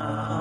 Uh...